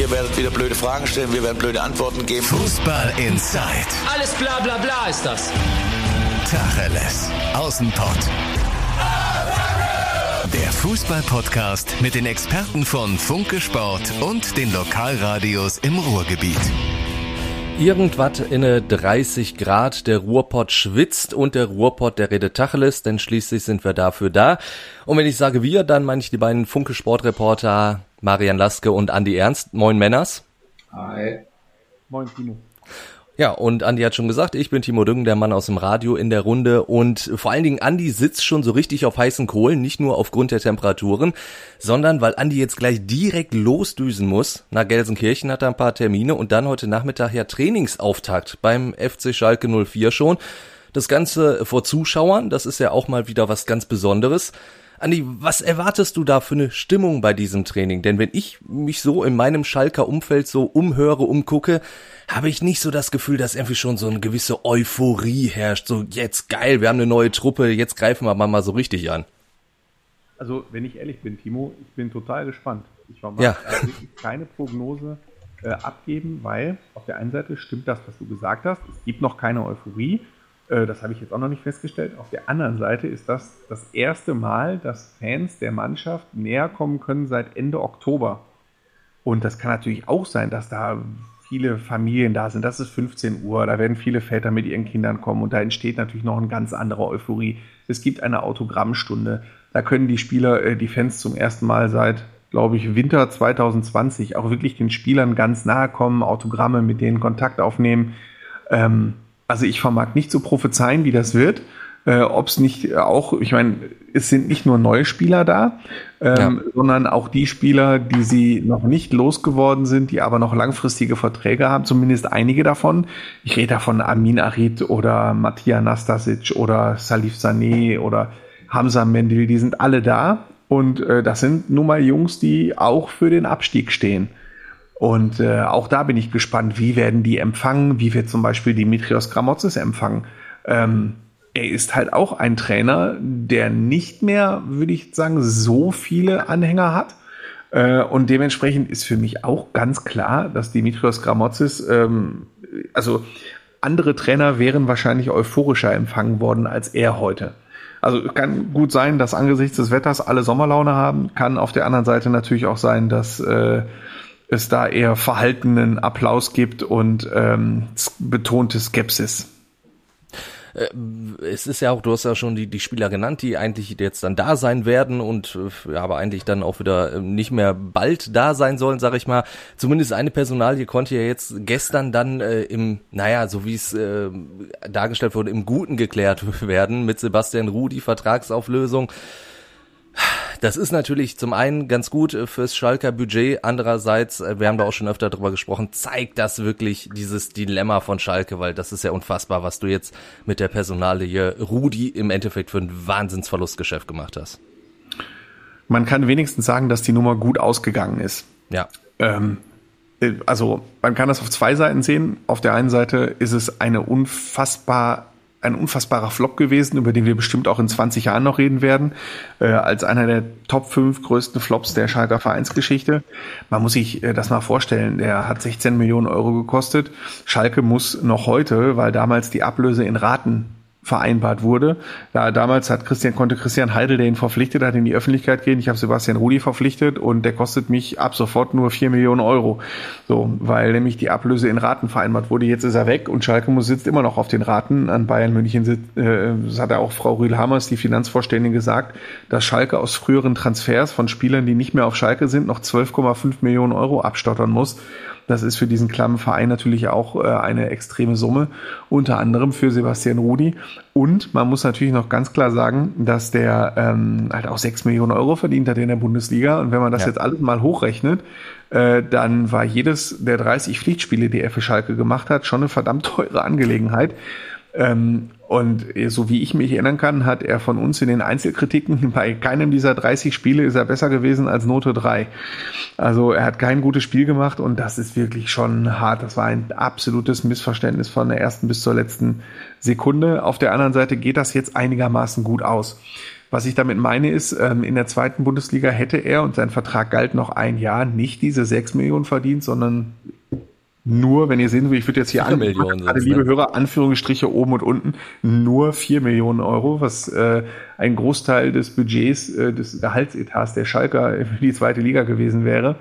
Ihr werdet wieder blöde Fragen stellen, wir werden blöde Antworten geben. Fußball Inside. Alles bla bla bla ist das. Tacheles. Außenpott. Der Fußball-Podcast mit den Experten von Funke Sport und den Lokalradios im Ruhrgebiet. Irgendwas inne 30 Grad, der Ruhrpott schwitzt und der Ruhrpott, der redet Tacheles, denn schließlich sind wir dafür da. Und wenn ich sage wir, dann meine ich die beiden Funke Sportreporter Marian Laske und Andi Ernst. Moin Männers. Hi. Moin Timo. Ja, und Andi hat schon gesagt, ich bin Timo Düngen, der Mann aus dem Radio in der Runde und vor allen Dingen Andi sitzt schon so richtig auf heißen Kohlen, nicht nur aufgrund der Temperaturen, sondern weil Andi jetzt gleich direkt losdüsen muss. Nach Gelsenkirchen hat er ein paar Termine und dann heute Nachmittag ja Trainingsauftakt beim FC Schalke 04 schon. Das Ganze vor Zuschauern, das ist ja auch mal wieder was ganz Besonderes. Andi, was erwartest du da für eine Stimmung bei diesem Training? Denn wenn ich mich so in meinem Schalker Umfeld so umhöre, umgucke, habe ich nicht so das Gefühl, dass irgendwie schon so eine gewisse Euphorie herrscht. So, jetzt geil, wir haben eine neue Truppe, jetzt greifen wir mal so richtig an. Also, wenn ich ehrlich bin, Timo, ich bin total gespannt. Ich war mal Ja. wirklich keine Prognose äh, abgeben, weil auf der einen Seite stimmt das, was du gesagt hast. Es gibt noch keine Euphorie. Äh, das habe ich jetzt auch noch nicht festgestellt. Auf der anderen Seite ist das das erste Mal, dass Fans der Mannschaft näher kommen können seit Ende Oktober. Und das kann natürlich auch sein, dass da viele Familien da sind. Das ist 15 Uhr, da werden viele Väter mit ihren Kindern kommen und da entsteht natürlich noch eine ganz andere Euphorie. Es gibt eine Autogrammstunde. Da können die Spieler, äh, die Fans zum ersten Mal seit, glaube ich, Winter 2020 auch wirklich den Spielern ganz nahe kommen, Autogramme mit denen Kontakt aufnehmen. Ähm, also ich vermag nicht zu prophezeien, wie das wird. Äh, Ob es nicht auch, ich meine, es sind nicht nur neue Spieler da, ähm, sondern auch die Spieler, die sie noch nicht losgeworden sind, die aber noch langfristige Verträge haben, zumindest einige davon. Ich rede da von Amin Arid oder Mattia Nastasic oder Salif Sané oder Hamza Mendil, die sind alle da. Und äh, das sind nun mal Jungs, die auch für den Abstieg stehen. Und äh, auch da bin ich gespannt, wie werden die empfangen, wie wird zum Beispiel Dimitrios Gramotzes empfangen. Ähm, er ist halt auch ein Trainer, der nicht mehr, würde ich sagen, so viele Anhänger hat. Äh, und dementsprechend ist für mich auch ganz klar, dass Dimitrios Gramotzes, ähm, also andere Trainer wären wahrscheinlich euphorischer empfangen worden als er heute. Also kann gut sein, dass angesichts des Wetters alle Sommerlaune haben. Kann auf der anderen Seite natürlich auch sein, dass äh, es da eher verhaltenen Applaus gibt und ähm, betonte Skepsis. Äh, Es ist ja auch, du hast ja schon die, die Spieler genannt, die eigentlich jetzt dann da sein werden und äh, ja, aber eigentlich dann auch wieder äh, nicht mehr bald da sein sollen, sag ich mal. Zumindest eine Personalie konnte ja jetzt gestern dann äh, im, naja, so wie es äh, dargestellt wurde, im Guten geklärt werden mit Sebastian Ruh, die Vertragsauflösung. Das ist natürlich zum einen ganz gut äh, fürs Schalker Budget. Andererseits, äh, wir haben da auch schon öfter drüber gesprochen, zeigt das wirklich dieses Dilemma von Schalke, weil das ist ja unfassbar, was du jetzt mit der Personalie Rudi im Endeffekt für ein Wahnsinnsverlustgeschäft gemacht hast. Man kann wenigstens sagen, dass die Nummer gut ausgegangen ist. Ja. Ähm, äh, also man kann das auf zwei Seiten sehen. Auf der einen Seite ist es eine unfassbar ein unfassbarer Flop gewesen, über den wir bestimmt auch in 20 Jahren noch reden werden, äh, als einer der Top 5 größten Flops der Schalker Vereinsgeschichte. Man muss sich äh, das mal vorstellen, der hat 16 Millionen Euro gekostet. Schalke muss noch heute, weil damals die Ablöse in Raten vereinbart wurde. Da damals hat Christian, konnte Christian Heidel, der ihn verpflichtet hat, in die Öffentlichkeit gehen. Ich habe Sebastian Rudi verpflichtet und der kostet mich ab sofort nur 4 Millionen Euro. So, weil nämlich die Ablöse in Raten vereinbart wurde. Jetzt ist er weg und Schalke muss sitzt immer noch auf den Raten. An Bayern München sitzt, äh, das hat auch Frau Rühl-Hammers, die Finanzvorständin, gesagt, dass Schalke aus früheren Transfers von Spielern, die nicht mehr auf Schalke sind, noch 12,5 Millionen Euro abstottern muss. Das ist für diesen klammen Verein natürlich auch äh, eine extreme Summe, unter anderem für Sebastian Rudi. Und man muss natürlich noch ganz klar sagen, dass der ähm, halt auch 6 Millionen Euro verdient hat in der Bundesliga. Und wenn man das Ja. jetzt alles mal hochrechnet, äh, dann war jedes der 30 Pflichtspiele, die er für Schalke gemacht hat, schon eine verdammt teure Angelegenheit. Ähm, und äh, so wie ich mich erinnern kann, hat er von uns in den Einzelkritiken bei keinem dieser 30 Spiele ist er besser gewesen als Note 3. Also er hat kein gutes Spiel gemacht und das ist wirklich schon hart. Das war ein absolutes Missverständnis von der ersten bis zur letzten Sekunde. Auf der anderen Seite geht das jetzt einigermaßen gut aus. Was ich damit meine ist, ähm, in der zweiten Bundesliga hätte er, und sein Vertrag galt noch ein Jahr, nicht diese 6 Millionen verdient, sondern nur, wenn ihr sehen will, ich würde jetzt hier an, Millionen liebe ne? Hörer, Anführungsstriche oben und unten, nur 4 Millionen Euro, was äh, ein Großteil des Budgets, äh, des Gehaltsetats der Schalker für die zweite Liga gewesen wäre.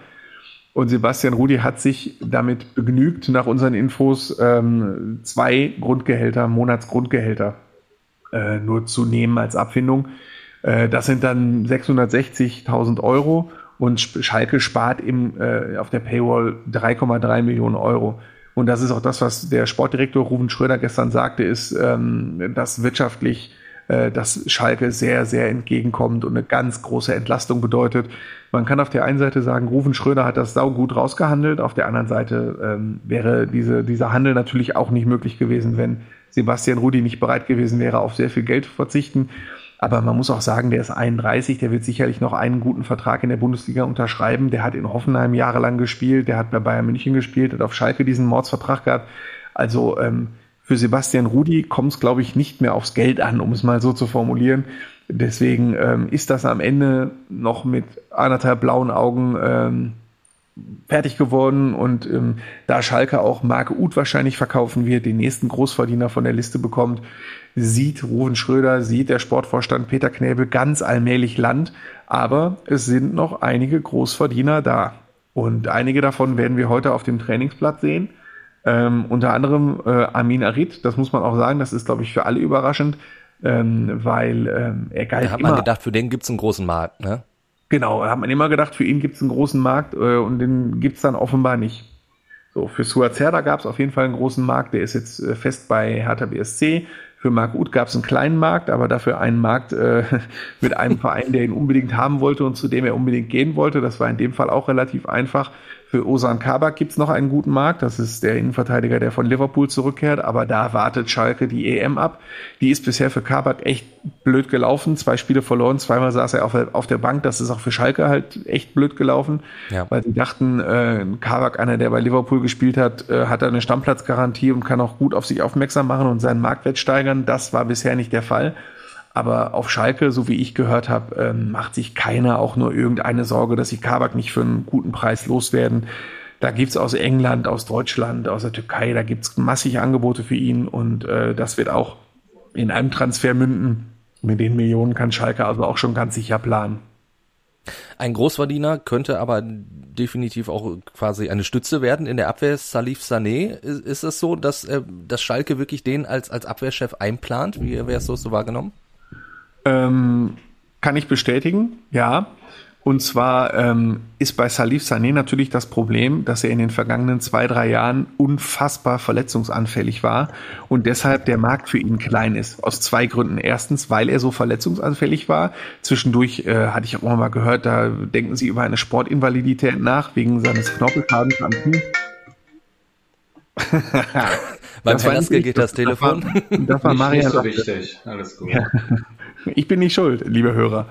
Und Sebastian Rudi hat sich damit begnügt, nach unseren Infos ähm, zwei Grundgehälter, Monatsgrundgehälter äh, nur zu nehmen als Abfindung. Äh, das sind dann 660.000 Euro und Schalke spart im, äh, auf der Paywall 3,3 Millionen Euro. Und das ist auch das, was der Sportdirektor Ruben Schröder gestern sagte, ist, ähm, dass wirtschaftlich äh, dass Schalke sehr, sehr entgegenkommt und eine ganz große Entlastung bedeutet. Man kann auf der einen Seite sagen, Rufen Schröder hat das saugut rausgehandelt, auf der anderen Seite ähm, wäre diese, dieser Handel natürlich auch nicht möglich gewesen, wenn Sebastian Rudi nicht bereit gewesen wäre, auf sehr viel Geld zu verzichten. Aber man muss auch sagen, der ist 31, der wird sicherlich noch einen guten Vertrag in der Bundesliga unterschreiben. Der hat in Hoffenheim jahrelang gespielt, der hat bei Bayern München gespielt, hat auf Schalke diesen Mordsvertrag gehabt. Also ähm, für Sebastian Rudi kommt es, glaube ich, nicht mehr aufs Geld an, um es mal so zu formulieren. Deswegen ähm, ist das am Ende noch mit anderthalb blauen Augen ähm, fertig geworden und ähm, da Schalke auch Marke Uth wahrscheinlich verkaufen wird, den nächsten Großverdiener von der Liste bekommt, sieht Ruven Schröder, sieht der Sportvorstand Peter Knäbel ganz allmählich Land, aber es sind noch einige Großverdiener da und einige davon werden wir heute auf dem Trainingsplatz sehen. Ähm, unter anderem äh, Amin Arid, das muss man auch sagen, das ist, glaube ich, für alle überraschend, ähm, weil ähm, er galt da hat man gedacht, für den gibt's einen großen Markt, ne? Genau, da hat man immer gedacht, für ihn gibt's einen großen Markt äh, und den gibt's dann offenbar nicht. So, für Suazerda gab's auf jeden Fall einen großen Markt, der ist jetzt äh, fest bei Hertha BSC. Für Marc Uth gab es einen kleinen Markt, aber dafür einen Markt äh, mit einem Verein, der ihn unbedingt haben wollte und zu dem er unbedingt gehen wollte. Das war in dem Fall auch relativ einfach. Für Osan Kabak gibt's noch einen guten Markt. Das ist der Innenverteidiger, der von Liverpool zurückkehrt. Aber da wartet Schalke die EM ab. Die ist bisher für Kabak echt blöd gelaufen. Zwei Spiele verloren, zweimal saß er auf, auf der Bank. Das ist auch für Schalke halt echt blöd gelaufen. Ja. Weil sie dachten, äh, Kabak, einer, der bei Liverpool gespielt hat, äh, hat eine Stammplatzgarantie und kann auch gut auf sich aufmerksam machen und seinen Marktwert steigern. Das war bisher nicht der Fall. Aber auf Schalke, so wie ich gehört habe, ähm, macht sich keiner auch nur irgendeine Sorge, dass sie Kabak nicht für einen guten Preis loswerden. Da gibt's aus England, aus Deutschland, aus der Türkei, da gibt's massige Angebote für ihn und äh, das wird auch in einem Transfer münden. Mit den Millionen kann Schalke also auch schon ganz sicher planen. Ein Großverdiener könnte aber definitiv auch quasi eine Stütze werden in der Abwehr. Salif Sané, ist, ist es so, dass, äh, dass Schalke wirklich den als, als Abwehrchef einplant? Wie wäre es so, so wahrgenommen? Ähm, kann ich bestätigen, ja. Und zwar ähm, ist bei Salif Sané natürlich das Problem, dass er in den vergangenen zwei, drei Jahren unfassbar verletzungsanfällig war und deshalb der Markt für ihn klein ist. Aus zwei Gründen. Erstens, weil er so verletzungsanfällig war. Zwischendurch äh, hatte ich auch mal gehört, da denken sie über eine Sportinvalidität nach, wegen seines Knorpelschadens am Knie. Beim Henneske geht das Telefon. Das war, das war Marian. Nicht so wichtig. Alles gut. Ja. Ich bin nicht schuld, liebe Hörer.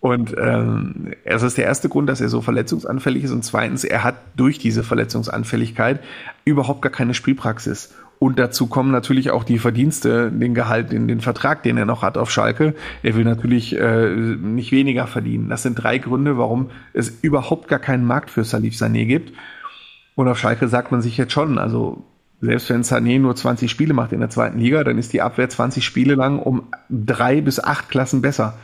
Und ähm, es ist der erste Grund, dass er so verletzungsanfällig ist. Und zweitens, er hat durch diese Verletzungsanfälligkeit überhaupt gar keine Spielpraxis. Und dazu kommen natürlich auch die Verdienste, den Gehalt, den, den Vertrag, den er noch hat auf Schalke. Er will natürlich äh, nicht weniger verdienen. Das sind drei Gründe, warum es überhaupt gar keinen Markt für Salif Sané gibt. Und auf Schalke sagt man sich jetzt schon, also selbst wenn Sané nur 20 Spiele macht in der zweiten Liga, dann ist die Abwehr 20 Spiele lang um drei bis acht Klassen besser.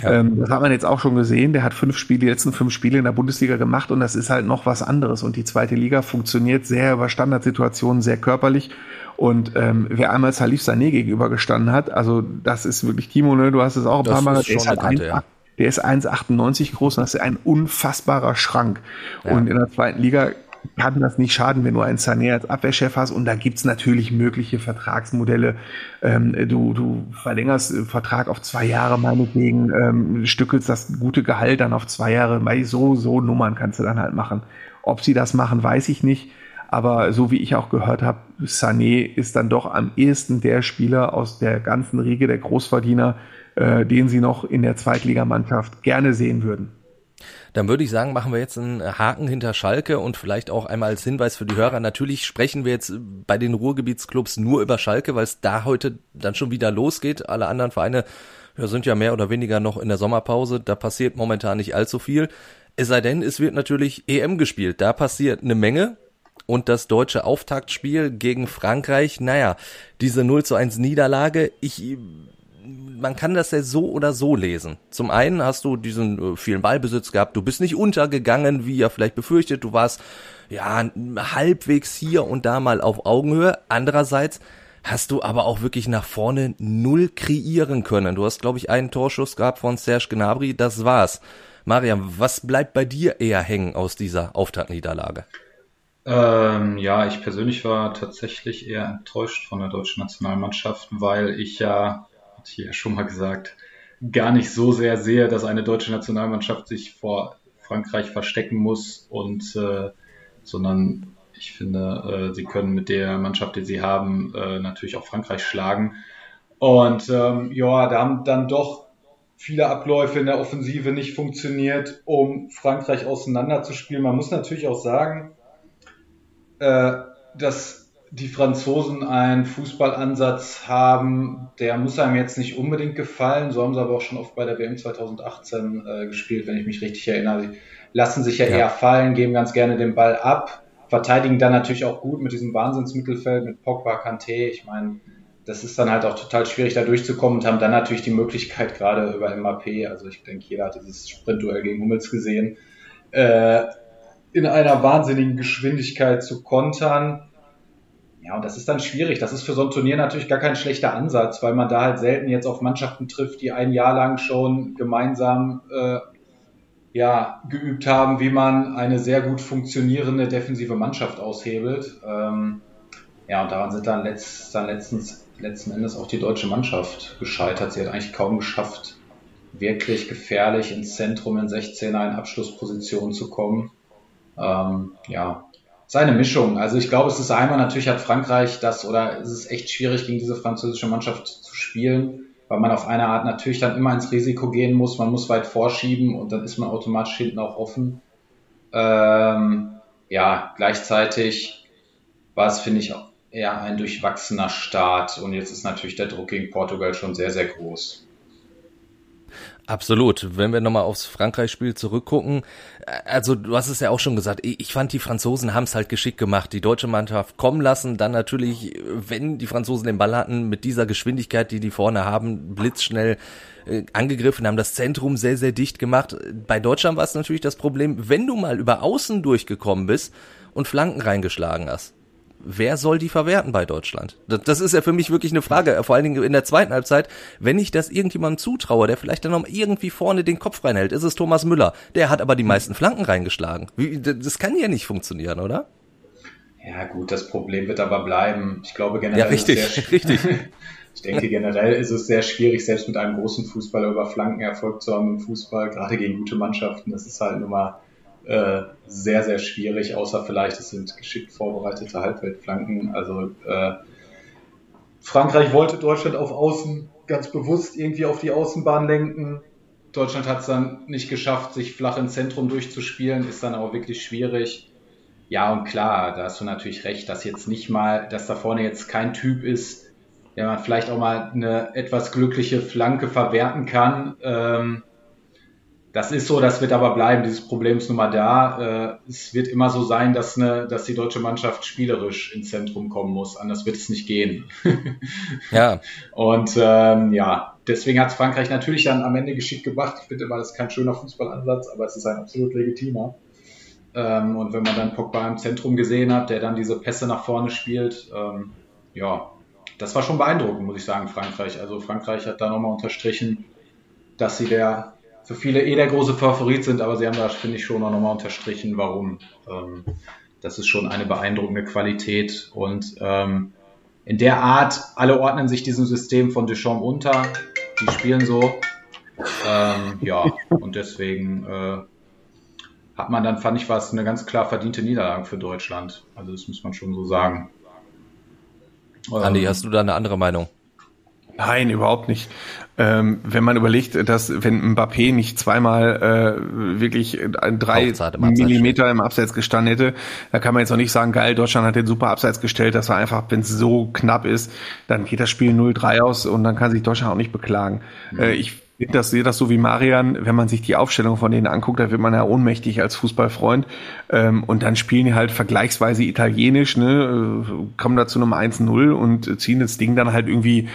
Ja. Ähm, das hat man jetzt auch schon gesehen. Der hat fünf Spiele, die letzten fünf Spiele in der Bundesliga gemacht und das ist halt noch was anderes. Und die zweite Liga funktioniert sehr über Standardsituationen, sehr körperlich. Und ähm, wer einmal Salif Sané gegenübergestanden hat, also das ist wirklich Timo, ne? du hast es auch ein das paar Mal, der ist, halt Kante, ja. der ist 1,98 groß und das ist ein unfassbarer Schrank. Ja. Und in der zweiten Liga kann das nicht schaden, wenn du einen Sané als Abwehrchef hast. Und da gibt's natürlich mögliche Vertragsmodelle. Ähm, du, du verlängerst den Vertrag auf zwei Jahre meinetwegen, ähm, stückelst das gute Gehalt dann auf zwei Jahre. Weil so, so Nummern kannst du dann halt machen. Ob sie das machen, weiß ich nicht. Aber so wie ich auch gehört habe, Sané ist dann doch am ehesten der Spieler aus der ganzen Riege der Großverdiener, äh, den sie noch in der Zweitligamannschaft gerne sehen würden. Dann würde ich sagen, machen wir jetzt einen Haken hinter Schalke und vielleicht auch einmal als Hinweis für die Hörer. Natürlich sprechen wir jetzt bei den Ruhrgebietsclubs nur über Schalke, weil es da heute dann schon wieder losgeht. Alle anderen Vereine Wir sind ja mehr oder weniger noch in der Sommerpause, da passiert momentan nicht allzu viel. Es sei denn, es wird natürlich EM gespielt, da passiert eine Menge. Und das deutsche Auftaktspiel gegen Frankreich, naja, diese 0 zu 1 Niederlage, ich man kann das ja so oder so lesen. Zum einen hast du diesen äh, vielen Ballbesitz gehabt, du bist nicht untergegangen, wie ja vielleicht befürchtet, du warst ja halbwegs hier und da mal auf Augenhöhe. Andererseits hast du aber auch wirklich nach vorne null kreieren können. Du hast, glaube ich, einen Torschuss gehabt von Serge Gnabry, das war's. Mariam, was bleibt bei dir eher hängen aus dieser Auftaktniederlage? Ähm, ja, ich persönlich war tatsächlich eher enttäuscht von der deutschen Nationalmannschaft, weil ich ja ich ja schon mal gesagt, gar nicht so sehr sehe, dass eine deutsche Nationalmannschaft sich vor Frankreich verstecken muss und äh, sondern ich finde, äh, sie können mit der Mannschaft, die sie haben, äh, natürlich auch Frankreich schlagen. Und ähm, ja, da haben dann doch viele Abläufe in der Offensive nicht funktioniert, um Frankreich auseinanderzuspielen. Man muss natürlich auch sagen, äh, dass die Franzosen einen Fußballansatz haben, der muss einem jetzt nicht unbedingt gefallen. So haben sie aber auch schon oft bei der WM 2018 äh, gespielt, wenn ich mich richtig erinnere. Sie lassen sich ja, ja, eher fallen, geben ganz gerne den Ball ab, verteidigen dann natürlich auch gut mit diesem Wahnsinnsmittelfeld, mit Pogba, Kanté. Ich meine, das ist dann halt auch total schwierig, da durchzukommen und haben dann natürlich die Möglichkeit, gerade über MAP, also ich denke, jeder hat dieses Sprintduell gegen Hummels gesehen, äh, in einer wahnsinnigen Geschwindigkeit zu kontern ja, und das ist dann schwierig. Das ist für so ein Turnier natürlich gar kein schlechter Ansatz, weil man da halt selten jetzt auf Mannschaften trifft, die ein Jahr lang schon gemeinsam äh, ja, geübt haben, wie man eine sehr gut funktionierende defensive Mannschaft aushebelt. Ähm, ja, und daran sind dann, letzt, dann letztens, letzten Endes auch die deutsche Mannschaft gescheitert. Sie hat eigentlich kaum geschafft, wirklich gefährlich ins Zentrum in 16er in Abschlussposition zu kommen. Ähm, ja, seine Mischung. Also ich glaube, es ist einmal natürlich hat Frankreich das oder es ist echt schwierig gegen diese französische Mannschaft zu spielen, weil man auf eine Art natürlich dann immer ins Risiko gehen muss. Man muss weit vorschieben und dann ist man automatisch hinten auch offen. Ähm, ja, gleichzeitig war es, finde ich, eher ein durchwachsener Start und jetzt ist natürlich der Druck gegen Portugal schon sehr, sehr groß. Absolut. Wenn wir nochmal aufs Frankreich-Spiel zurückgucken, äh, also du hast es ja auch schon gesagt, ich fand die Franzosen haben es halt geschickt gemacht, die deutsche Mannschaft kommen lassen, dann natürlich, wenn die Franzosen den Ball hatten, mit dieser Geschwindigkeit, die die vorne haben, blitzschnell äh, angegriffen, haben das Zentrum sehr, sehr dicht gemacht. Bei Deutschland war es natürlich das Problem, wenn du mal über Außen durchgekommen bist und Flanken reingeschlagen hast wer soll die verwerten bei Deutschland? Das, ist ja für mich wirklich eine Frage, vor allen Dingen in der zweiten Halbzeit. Wenn ich das irgendjemandem zutraue, der vielleicht dann noch irgendwie vorne den Kopf reinhält, ist es Thomas Müller. Der hat aber die meisten Flanken reingeschlagen. Das kann ja nicht funktionieren, oder? Ja, gut, das Problem wird aber bleiben. Ich glaube generell. Ja, richtig, ist richtig. ich denke generell ist es sehr schwierig, selbst mit einem großen Fußballer über Flanken Erfolg zu haben im Fußball, gerade gegen gute Mannschaften. Das ist halt nur mal äh, sehr, sehr schwierig, außer vielleicht es sind geschickt vorbereitete Halbweltflanken. Also äh, Frankreich wollte Deutschland auf Außen ganz bewusst irgendwie auf die Außenbahn lenken. Deutschland hat es dann nicht geschafft, sich flach ins Zentrum durchzuspielen, ist dann auch wirklich schwierig. Ja, und klar, da hast du natürlich recht, dass jetzt nicht mal, dass da vorne jetzt kein Typ ist, der man vielleicht auch mal eine etwas glückliche Flanke verwerten kann. Ähm, das ist so, das wird aber bleiben. Dieses Problem ist nun mal da. Äh, es wird immer so sein, dass, eine, dass die deutsche Mannschaft spielerisch ins Zentrum kommen muss. Anders wird es nicht gehen. ja. Und ähm, ja, deswegen hat Frankreich natürlich dann am Ende geschickt gemacht. Ich finde immer, das ist kein schöner Fußballansatz, aber es ist ein absolut legitimer. Ähm, und wenn man dann Pogba im Zentrum gesehen hat, der dann diese Pässe nach vorne spielt, ähm, ja, das war schon beeindruckend, muss ich sagen, Frankreich. Also Frankreich hat da nochmal unterstrichen, dass sie der für viele eh der große Favorit sind, aber sie haben da, finde ich, schon auch nochmal unterstrichen, warum. Ähm, das ist schon eine beeindruckende Qualität und ähm, in der Art, alle ordnen sich diesem System von Deschamps unter, die spielen so. Ähm, ja, und deswegen äh, hat man dann, fand ich, war es eine ganz klar verdiente Niederlage für Deutschland. Also das muss man schon so sagen. Andi, ähm, hast du da eine andere Meinung? Nein, überhaupt nicht. Ähm, wenn man überlegt, dass wenn Mbappé nicht zweimal äh, wirklich drei im Millimeter im Abseits gestanden hätte, da kann man jetzt auch nicht sagen, geil, Deutschland hat den super Abseits gestellt, dass er einfach, wenn es so knapp ist, dann geht das Spiel 0-3 aus und dann kann sich Deutschland auch nicht beklagen. Mhm. Äh, ich das, sehe das so wie Marian, wenn man sich die Aufstellung von denen anguckt, da wird man ja ohnmächtig als Fußballfreund. Ähm, und dann spielen die halt vergleichsweise italienisch, ne, äh, kommen da zu einem 1-0 und ziehen das Ding dann halt irgendwie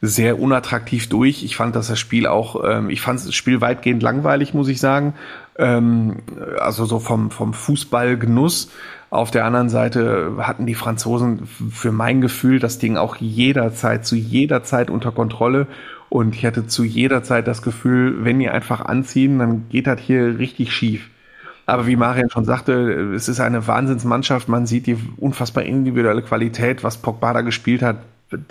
sehr unattraktiv durch. Ich fand dass das Spiel auch, ähm, ich fand das Spiel weitgehend langweilig, muss ich sagen. Ähm, also so vom, vom Fußballgenuss. Auf der anderen Seite hatten die Franzosen für mein Gefühl das Ding auch jederzeit, zu jeder Zeit unter Kontrolle. Und ich hatte zu jeder Zeit das Gefühl, wenn die einfach anziehen, dann geht das hier richtig schief. Aber wie Marian schon sagte, es ist eine Wahnsinnsmannschaft. Man sieht die unfassbar individuelle Qualität, was Pogba da gespielt hat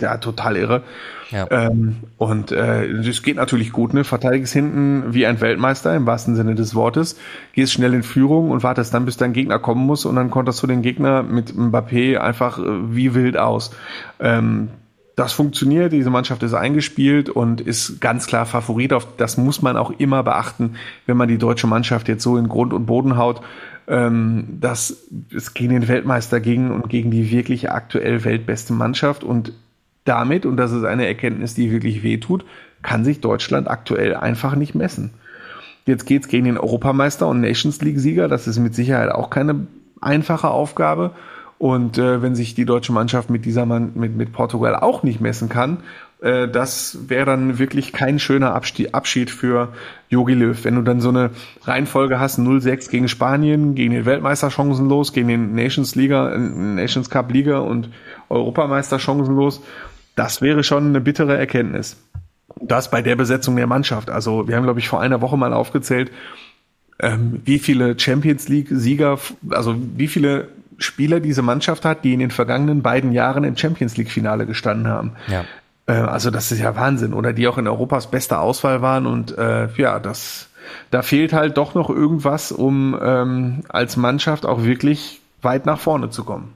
ja, total irre. Ja. Ähm, und äh, es geht natürlich gut, ne? Verteidigst hinten wie ein Weltmeister im wahrsten Sinne des Wortes, gehst schnell in Führung und wartest dann, bis dein Gegner kommen muss und dann konterst du den Gegner mit Mbappé einfach äh, wie wild aus. Ähm, das funktioniert, diese Mannschaft ist eingespielt und ist ganz klar Favorit. Auf das muss man auch immer beachten, wenn man die deutsche Mannschaft jetzt so in Grund und Boden haut ähm, dass es gegen den Weltmeister ging und gegen die wirklich aktuell weltbeste Mannschaft und damit, und das ist eine Erkenntnis, die wirklich wehtut, kann sich Deutschland aktuell einfach nicht messen. Jetzt geht's gegen den Europameister und Nations League-Sieger. Das ist mit Sicherheit auch keine einfache Aufgabe. Und äh, wenn sich die deutsche Mannschaft mit dieser Mann, mit, mit Portugal auch nicht messen kann, äh, das wäre dann wirklich kein schöner Abschied für Jogi Löw. Wenn du dann so eine Reihenfolge hast, 0-6 gegen Spanien, gegen den Weltmeister chancenlos, gegen den Nations Liga, äh, Nations Cup Liga und Europameister chancenlos, das wäre schon eine bittere Erkenntnis. Das bei der Besetzung der Mannschaft. Also wir haben, glaube ich, vor einer Woche mal aufgezählt, ähm, wie viele Champions League-Sieger, also wie viele Spieler diese Mannschaft hat, die in den vergangenen beiden Jahren im Champions League-Finale gestanden haben. Ja. Äh, also das ist ja Wahnsinn. Oder die auch in Europas beste Auswahl waren. Und äh, ja, das da fehlt halt doch noch irgendwas, um ähm, als Mannschaft auch wirklich weit nach vorne zu kommen.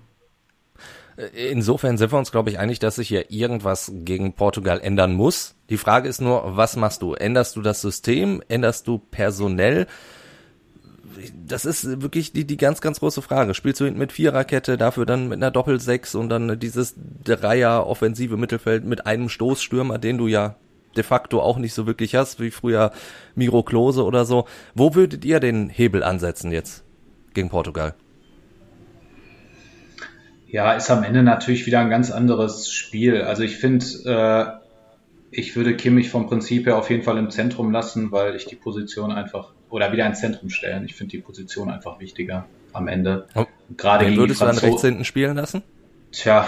Insofern sind wir uns, glaube ich, einig, dass sich hier irgendwas gegen Portugal ändern muss. Die Frage ist nur, was machst du? Änderst du das System? Änderst du personell? Das ist wirklich die, die ganz, ganz große Frage. Spielst du hinten mit Viererkette, dafür dann mit einer Doppelsechs und dann dieses Dreier offensive Mittelfeld mit einem Stoßstürmer, den du ja de facto auch nicht so wirklich hast, wie früher Miro Klose oder so. Wo würdet ihr den Hebel ansetzen jetzt gegen Portugal? Ja, ist am Ende natürlich wieder ein ganz anderes Spiel. Also ich finde, äh, ich würde Kimmich vom Prinzip her auf jeden Fall im Zentrum lassen, weil ich die Position einfach oder wieder ins Zentrum stellen. Ich finde die Position einfach wichtiger am Ende. Oh, Gerade Den würdest du dann rechts hinten spielen lassen? Tja.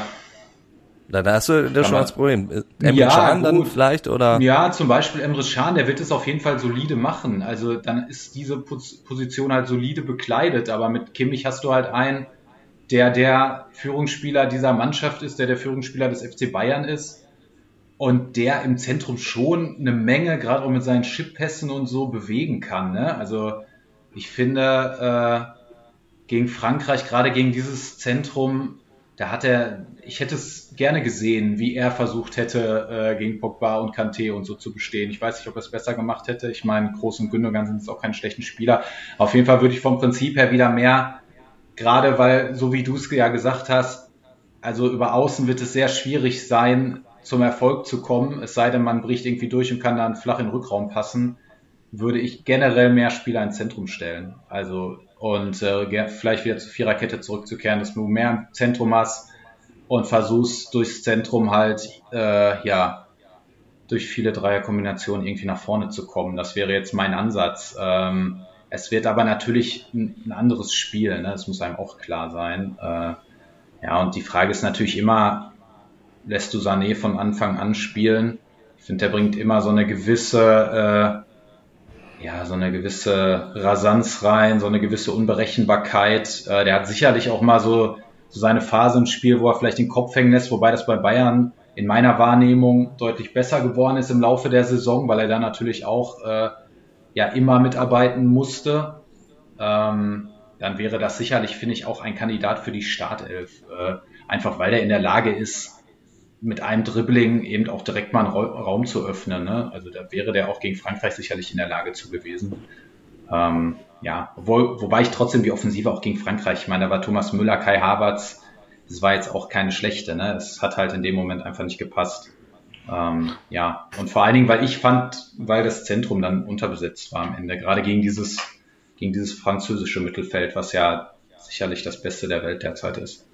Da, da hast du das schon als Problem. Emre ja, Can dann vielleicht oder? Ja, zum Beispiel Emre Can, der wird es auf jeden Fall solide machen. Also dann ist diese Position halt solide bekleidet, aber mit Kimmich hast du halt einen, der der Führungsspieler dieser Mannschaft ist, der der Führungsspieler des FC Bayern ist und der im Zentrum schon eine Menge, gerade auch mit seinen Chippässen und so, bewegen kann. Ne? Also ich finde, äh, gegen Frankreich, gerade gegen dieses Zentrum, da hat er, ich hätte es gerne gesehen, wie er versucht hätte, äh, gegen Pogba und Kanté und so zu bestehen. Ich weiß nicht, ob er es besser gemacht hätte. Ich meine, Groß und Gündogan sind jetzt auch keine schlechten Spieler. Auf jeden Fall würde ich vom Prinzip her wieder mehr Gerade weil, so wie du es ja gesagt hast, also über Außen wird es sehr schwierig sein, zum Erfolg zu kommen, es sei denn, man bricht irgendwie durch und kann dann flach in den Rückraum passen, würde ich generell mehr Spieler ins Zentrum stellen. Also und äh, vielleicht wieder zur Viererkette zurückzukehren, dass du mehr im Zentrum hast und versuchst durchs Zentrum halt äh, ja durch viele Dreierkombinationen irgendwie nach vorne zu kommen. Das wäre jetzt mein Ansatz. Ähm, es wird aber natürlich ein, ein anderes Spiel, ne? das muss einem auch klar sein. Äh, ja, und die Frage ist natürlich immer, lässt du Sané von Anfang an spielen? Ich finde, der bringt immer so eine gewisse, äh, ja, so eine gewisse Rasanz rein, so eine gewisse Unberechenbarkeit. Äh, der hat sicherlich auch mal so, so seine Phase im Spiel, wo er vielleicht den Kopf hängen lässt, wobei das bei Bayern in meiner Wahrnehmung deutlich besser geworden ist im Laufe der Saison, weil er da natürlich auch äh, ja immer mitarbeiten musste, ähm, dann wäre das sicherlich, finde ich, auch ein Kandidat für die Startelf. Äh, einfach weil er in der Lage ist, mit einem Dribbling eben auch direkt mal einen Raum zu öffnen. Ne? Also da wäre der auch gegen Frankreich sicherlich in der Lage zu gewesen. Ähm, ja, wo, wobei ich trotzdem die Offensive auch gegen Frankreich, ich meine, da war Thomas Müller, Kai Havertz, das war jetzt auch keine schlechte, ne? Es hat halt in dem Moment einfach nicht gepasst. Ähm, ja, und vor allen Dingen, weil ich fand, weil das Zentrum dann unterbesetzt war am Ende, gerade gegen dieses, gegen dieses französische Mittelfeld, was ja sicherlich das Beste der Welt derzeit ist.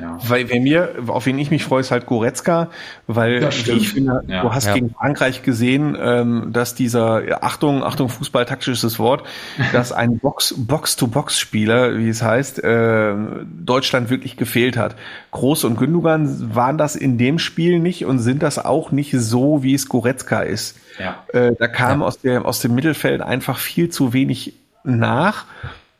Ja. Weil wer mir, auf wen ich mich freue, ist halt Goretzka, weil ich finde, ja. du hast ja. gegen Frankreich gesehen, ähm, dass dieser Achtung, Achtung, Fußball taktisches Wort, dass ein Box Box to Box Spieler, wie es heißt, äh, Deutschland wirklich gefehlt hat. Groß und Gündogan waren das in dem Spiel nicht und sind das auch nicht so, wie es Goretzka ist. Ja. Äh, da kam aus der aus dem Mittelfeld einfach viel zu wenig nach.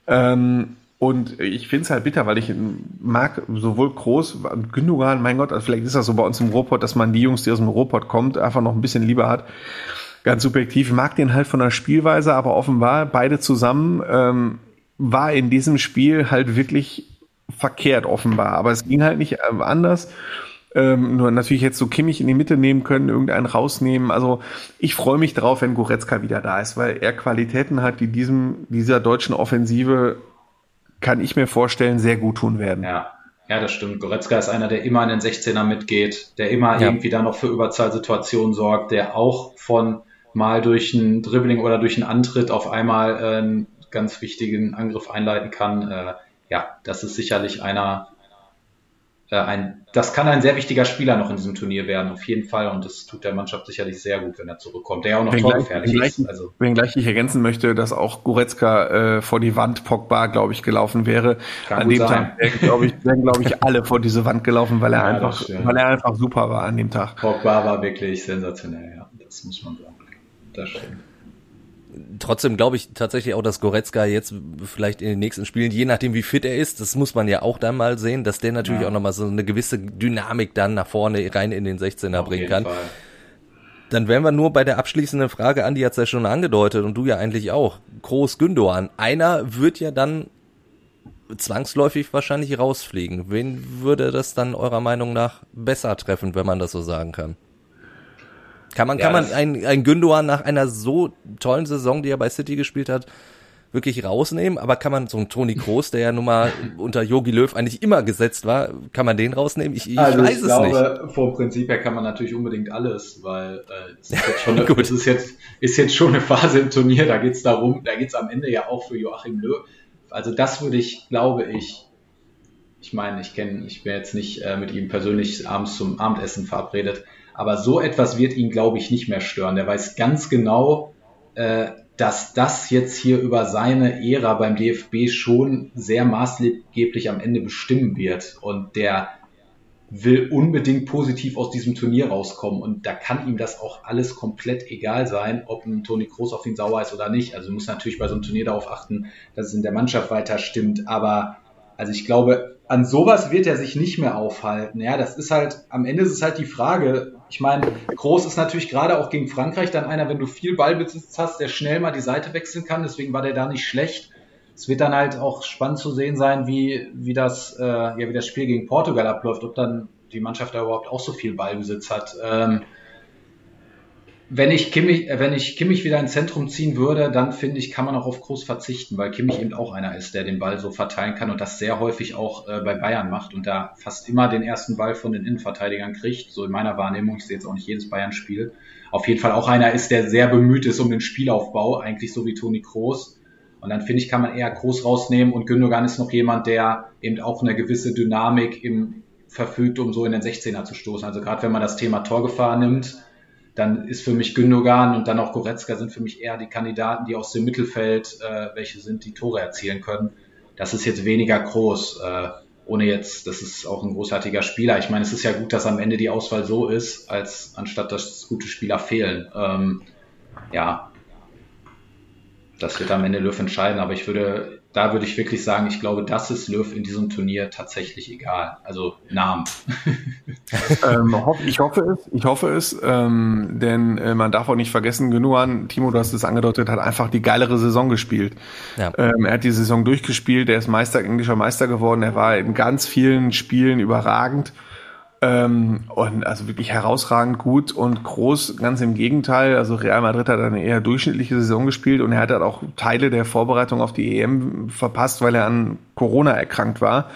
Ähm, und ich finde es halt bitter, weil ich mag sowohl Groß, Gündogan, mein Gott, also vielleicht ist das so bei uns im Ruhrpott, dass man die Jungs, die aus dem Ruhrpott kommt, einfach noch ein bisschen lieber hat. Ganz subjektiv. Ich mag den halt von der Spielweise, aber offenbar beide zusammen ähm, war in diesem Spiel halt wirklich verkehrt offenbar. Aber es ging halt nicht äh, anders. Ähm, nur natürlich jetzt so Kimmich in die Mitte nehmen können, irgendeinen rausnehmen. Also ich freue mich drauf, wenn Goretzka wieder da ist, weil er Qualitäten hat, die diesem, dieser deutschen Offensive kann ich mir vorstellen, sehr gut tun werden. Ja. Ja, das stimmt. Goretzka ist einer, der immer in den 16er mitgeht, der immer ja. irgendwie dann noch für Überzahlsituationen sorgt, der auch von mal durch ein Dribbling oder durch einen Antritt auf einmal äh, einen ganz wichtigen Angriff einleiten kann. Äh, ja, das ist sicherlich einer, äh, ein, das kann ein sehr wichtiger Spieler noch in diesem Turnier werden, auf jeden Fall. Und das tut der Mannschaft sicherlich sehr gut, wenn er zurückkommt. Der auch noch torgefährlich ist. Also. Wenngleich ich ergänzen möchte, dass auch Goretzka äh, vor die Wand Pogba, glaube ich, gelaufen wäre. Kann an dem sein. Tag glaube ich, wären, glaube ich, alle vor diese Wand gelaufen, weil er ja, einfach, weil er einfach super war an dem Tag. Pogba war wirklich sensationell, ja. Das muss man sagen. Das stimmt trotzdem glaube ich tatsächlich auch, dass Goretzka jetzt vielleicht in den nächsten Spielen, je nachdem wie fit er ist, das muss man ja auch dann mal sehen, dass der natürlich ja. auch nochmal so eine gewisse Dynamik dann nach vorne rein in den 16er Auf bringen kann. Fall. Dann wären wir nur bei der abschließenden Frage, Andi hat es ja schon angedeutet und du ja eigentlich auch. Groß Gündoan. Einer wird ja dann zwangsläufig wahrscheinlich rausfliegen. Wen würde das dann eurer Meinung nach besser treffen, wenn man das so sagen kann? Kann man, ja, kann man ein, ein Gündogan nach einer so tollen Saison, die er bei City gespielt hat, wirklich rausnehmen? Aber kann man so einen Toni Kroos, der ja nun mal unter Yogi Löw eigentlich immer gesetzt war, kann man den rausnehmen? Ich, ich also weiß ich glaube, es nicht. Vom Prinzip her kann man natürlich unbedingt alles, weil äh, es ist jetzt schon eine, es ist jetzt, ist jetzt schon eine Phase im Turnier, da geht's darum, da geht's am Ende ja auch für Joachim Löw. Also das würde ich, glaube ich, ich meine, ich kenne, ich bin jetzt nicht äh, mit ihm persönlich abends zum Abendessen verabredet, aber so etwas wird ihn, glaube ich, nicht mehr stören. Der weiß ganz genau, äh, dass das jetzt hier über seine Ära beim DFB schon sehr maßgeblich am Ende bestimmen wird. Und der will unbedingt positiv aus diesem Turnier rauskommen. Und da kann ihm das auch alles komplett egal sein, ob ein Toni Kroos auf ihn sauer ist oder nicht. Also muss natürlich bei so einem Turnier darauf achten, dass es in der Mannschaft weiter stimmt. Aber also ich glaube, an sowas wird er sich nicht mehr aufhalten. Ja, das ist halt, am Ende ist es halt die Frage. Ich meine, Groß ist natürlich gerade auch gegen Frankreich dann einer, wenn du viel Ballbesitz hast, der schnell mal die Seite wechseln kann. Deswegen war der da nicht schlecht. Es wird dann halt auch spannend zu sehen sein, wie, wie das, äh, ja, wie das Spiel gegen Portugal abläuft, ob dann die Mannschaft da überhaupt auch so viel Ballbesitz hat. Ähm, wenn ich Kimmich, äh, wenn ich Kimmich wieder ins Zentrum ziehen würde, dann finde ich, kann man auch auf Groß verzichten, weil Kimmich eben auch einer ist, der den Ball so verteilen kann und das sehr häufig auch äh, bei Bayern macht und da fast immer den ersten Ball von den Innenverteidigern kriegt. So in meiner Wahrnehmung, ich sehe jetzt auch nicht jedes Bayern-Spiel. Auf jeden Fall auch einer ist, der sehr bemüht ist um den Spielaufbau, eigentlich so wie Toni Kroos. Und dann finde ich, kann man eher Groß rausnehmen und Gündogan ist noch jemand, der eben auch eine gewisse Dynamik im verfügt, um so in den 16er zu stoßen. Also gerade wenn man das Thema Torgefahr nimmt, dann ist für mich Gündogan und dann auch Goretzka sind für mich eher die Kandidaten, die aus dem Mittelfeld, äh, welche sind, die Tore erzielen können. Das ist jetzt weniger groß, äh, ohne jetzt, das ist auch ein großartiger Spieler. Ich meine, es ist ja gut, dass am Ende die Auswahl so ist, als anstatt dass gute Spieler fehlen. Ähm, ja, das wird am Ende Löw entscheiden, aber ich würde da würde ich wirklich sagen, ich glaube, das ist Löw in diesem Turnier tatsächlich egal. Also Namen. ähm, ich hoffe es, ich hoffe es, ähm, denn äh, man darf auch nicht vergessen, Genuan, Timo, du hast es angedeutet, hat einfach die geilere Saison gespielt. Ja. Ähm, er hat die Saison durchgespielt, er ist Meister, englischer Meister geworden, er war in ganz vielen Spielen überragend. Ähm, und also wirklich herausragend gut und groß, ganz im Gegenteil. Also Real Madrid hat eine eher durchschnittliche Saison gespielt und er hat halt auch Teile der Vorbereitung auf die EM verpasst, weil er an Corona erkrankt war.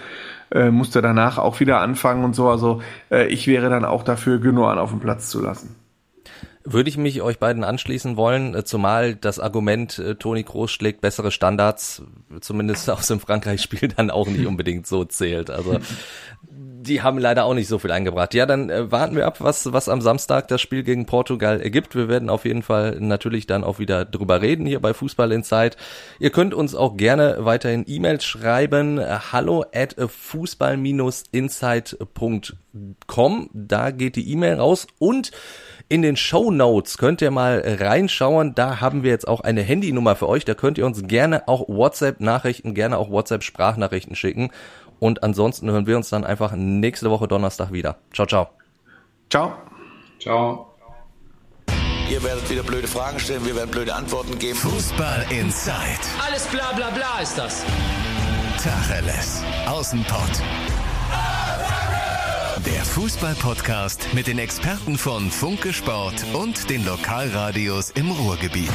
Äh, musste danach auch wieder anfangen und so. Also äh, ich wäre dann auch dafür, Gündogan auf den Platz zu lassen. Würde ich mich euch beiden anschließen wollen, äh, zumal das Argument, äh, Toni Kroos schlägt bessere Standards, zumindest aus dem Frankreich-Spiel, dann auch nicht unbedingt so zählt. Also die haben leider auch nicht so viel eingebracht. Ja, dann äh, warten wir ab, was, was am Samstag das Spiel gegen Portugal ergibt. Wir werden auf jeden Fall natürlich dann auch wieder drüber reden hier bei Fußball Insight. Ihr könnt uns auch gerne weiterhin E-Mails schreiben. Hallo at fußball-insight.com. Da geht die E-Mail raus und in den Show Notes könnt ihr mal reinschauen. Da haben wir jetzt auch eine Handynummer für euch. Da könnt ihr uns gerne auch WhatsApp-Nachrichten, gerne auch WhatsApp-Sprachnachrichten schicken. Und ansonsten hören wir uns dann einfach nächste Woche Donnerstag wieder. Ciao, ciao. Ciao. Ciao. Ihr werdet wieder blöde Fragen stellen, wir werden blöde Antworten geben. Fußball Inside. Alles bla bla bla ist das. Tacheles. Außenpott. Der Fußball-Podcast mit den Experten von Funke Sport und den Lokalradios im Ruhrgebiet.